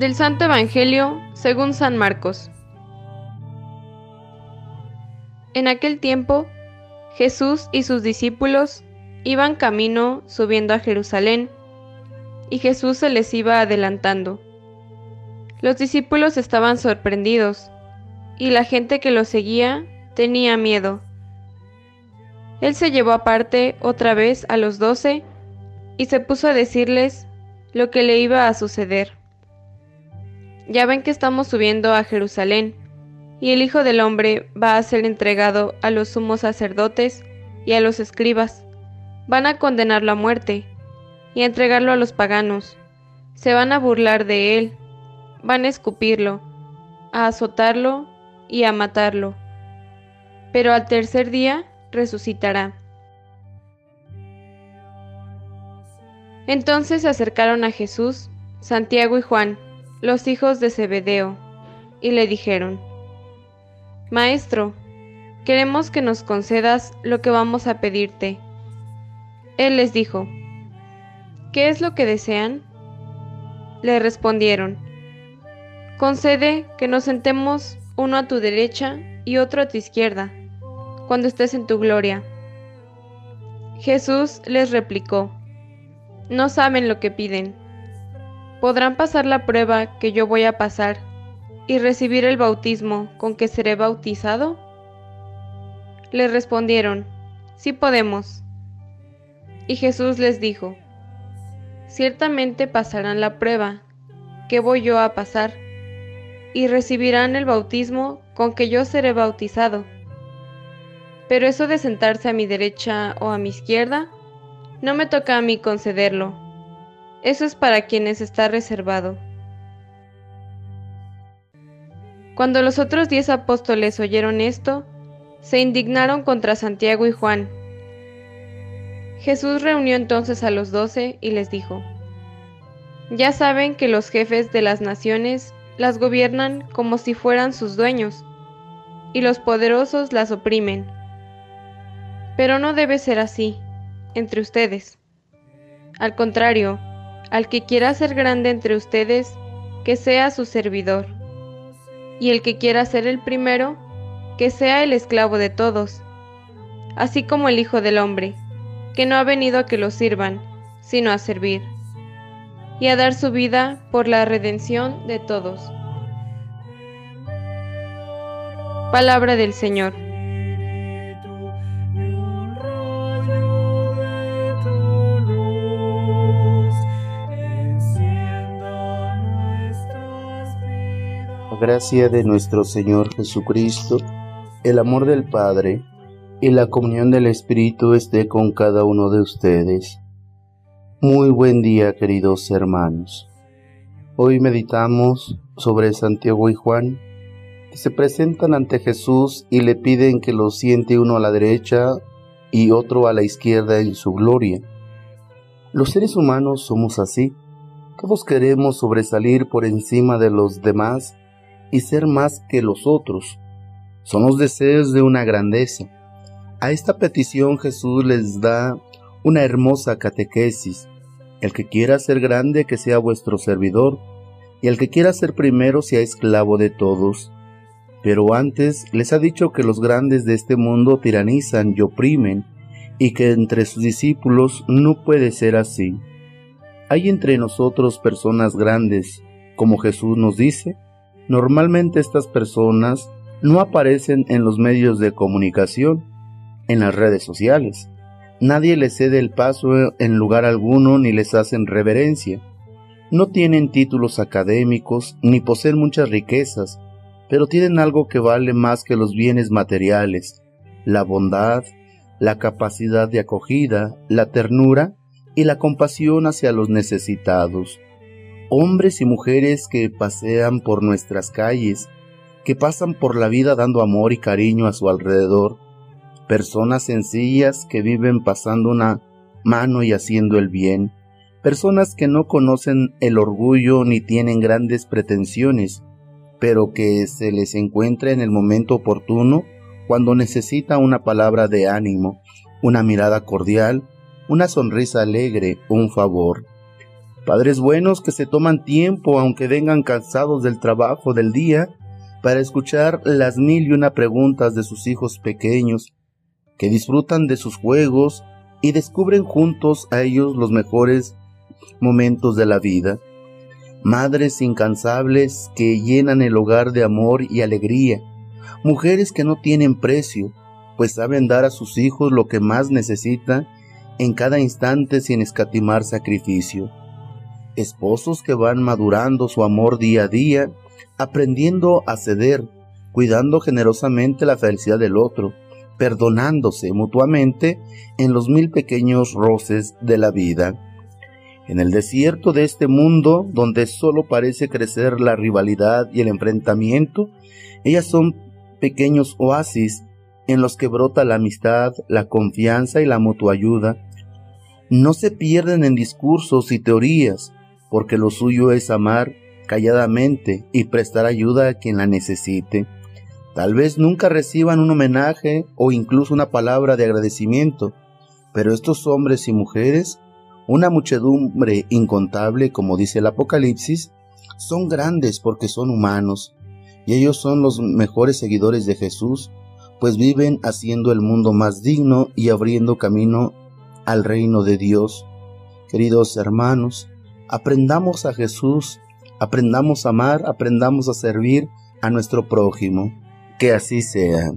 Del Santo Evangelio según San Marcos. En aquel tiempo, Jesús y sus discípulos iban camino subiendo a Jerusalén, y Jesús se les iba adelantando. Los discípulos estaban sorprendidos, y la gente que lo seguía tenía miedo. Él se llevó aparte otra vez a los doce y se puso a decirles lo que le iba a suceder. Ya ven que estamos subiendo a Jerusalén, y el Hijo del Hombre va a ser entregado a los sumos sacerdotes y a los escribas. Van a condenarlo a muerte y a entregarlo a los paganos. Se van a burlar de él, van a escupirlo, a azotarlo y a matarlo. Pero al tercer día resucitará. Entonces se acercaron a Jesús, Santiago y Juan, los hijos de Zebedeo, y le dijeron, Maestro, queremos que nos concedas lo que vamos a pedirte. Él les dijo, ¿qué es lo que desean? Le respondieron, concede que nos sentemos uno a tu derecha y otro a tu izquierda, cuando estés en tu gloria. Jesús les replicó, no saben lo que piden. ¿Podrán pasar la prueba que yo voy a pasar y recibir el bautismo con que seré bautizado? Le respondieron, sí podemos. Y Jesús les dijo, ciertamente pasarán la prueba que voy yo a pasar y recibirán el bautismo con que yo seré bautizado. Pero eso de sentarse a mi derecha o a mi izquierda, no me toca a mí concederlo. Eso es para quienes está reservado. Cuando los otros diez apóstoles oyeron esto, se indignaron contra Santiago y Juan. Jesús reunió entonces a los doce y les dijo, Ya saben que los jefes de las naciones las gobiernan como si fueran sus dueños, y los poderosos las oprimen. Pero no debe ser así entre ustedes. Al contrario, al que quiera ser grande entre ustedes, que sea su servidor. Y el que quiera ser el primero, que sea el esclavo de todos, así como el Hijo del Hombre, que no ha venido a que lo sirvan, sino a servir, y a dar su vida por la redención de todos. Palabra del Señor. Gracia de nuestro Señor Jesucristo, el amor del Padre y la comunión del Espíritu esté con cada uno de ustedes. Muy buen día, queridos hermanos. Hoy meditamos sobre Santiago y Juan, que se presentan ante Jesús y le piden que lo siente uno a la derecha y otro a la izquierda en su gloria. Los seres humanos somos así. Todos queremos sobresalir por encima de los demás y ser más que los otros. Son los deseos de una grandeza. A esta petición Jesús les da una hermosa catequesis. El que quiera ser grande, que sea vuestro servidor, y el que quiera ser primero, sea esclavo de todos. Pero antes les ha dicho que los grandes de este mundo tiranizan y oprimen, y que entre sus discípulos no puede ser así. Hay entre nosotros personas grandes, como Jesús nos dice, Normalmente estas personas no aparecen en los medios de comunicación, en las redes sociales. Nadie les cede el paso en lugar alguno ni les hacen reverencia. No tienen títulos académicos ni poseen muchas riquezas, pero tienen algo que vale más que los bienes materiales, la bondad, la capacidad de acogida, la ternura y la compasión hacia los necesitados hombres y mujeres que pasean por nuestras calles, que pasan por la vida dando amor y cariño a su alrededor, personas sencillas que viven pasando una mano y haciendo el bien, personas que no conocen el orgullo ni tienen grandes pretensiones, pero que se les encuentra en el momento oportuno cuando necesita una palabra de ánimo, una mirada cordial, una sonrisa alegre, un favor. Padres buenos que se toman tiempo, aunque vengan cansados del trabajo del día, para escuchar las mil y una preguntas de sus hijos pequeños, que disfrutan de sus juegos y descubren juntos a ellos los mejores momentos de la vida. Madres incansables que llenan el hogar de amor y alegría. Mujeres que no tienen precio, pues saben dar a sus hijos lo que más necesitan en cada instante sin escatimar sacrificio. Esposos que van madurando su amor día a día, aprendiendo a ceder, cuidando generosamente la felicidad del otro, perdonándose mutuamente en los mil pequeños roces de la vida. En el desierto de este mundo, donde solo parece crecer la rivalidad y el enfrentamiento, ellas son pequeños oasis en los que brota la amistad, la confianza y la mutua ayuda. No se pierden en discursos y teorías, porque lo suyo es amar calladamente y prestar ayuda a quien la necesite. Tal vez nunca reciban un homenaje o incluso una palabra de agradecimiento, pero estos hombres y mujeres, una muchedumbre incontable, como dice el Apocalipsis, son grandes porque son humanos, y ellos son los mejores seguidores de Jesús, pues viven haciendo el mundo más digno y abriendo camino al reino de Dios. Queridos hermanos, aprendamos a Jesús, aprendamos a amar, aprendamos a servir a nuestro prójimo. Que así sea.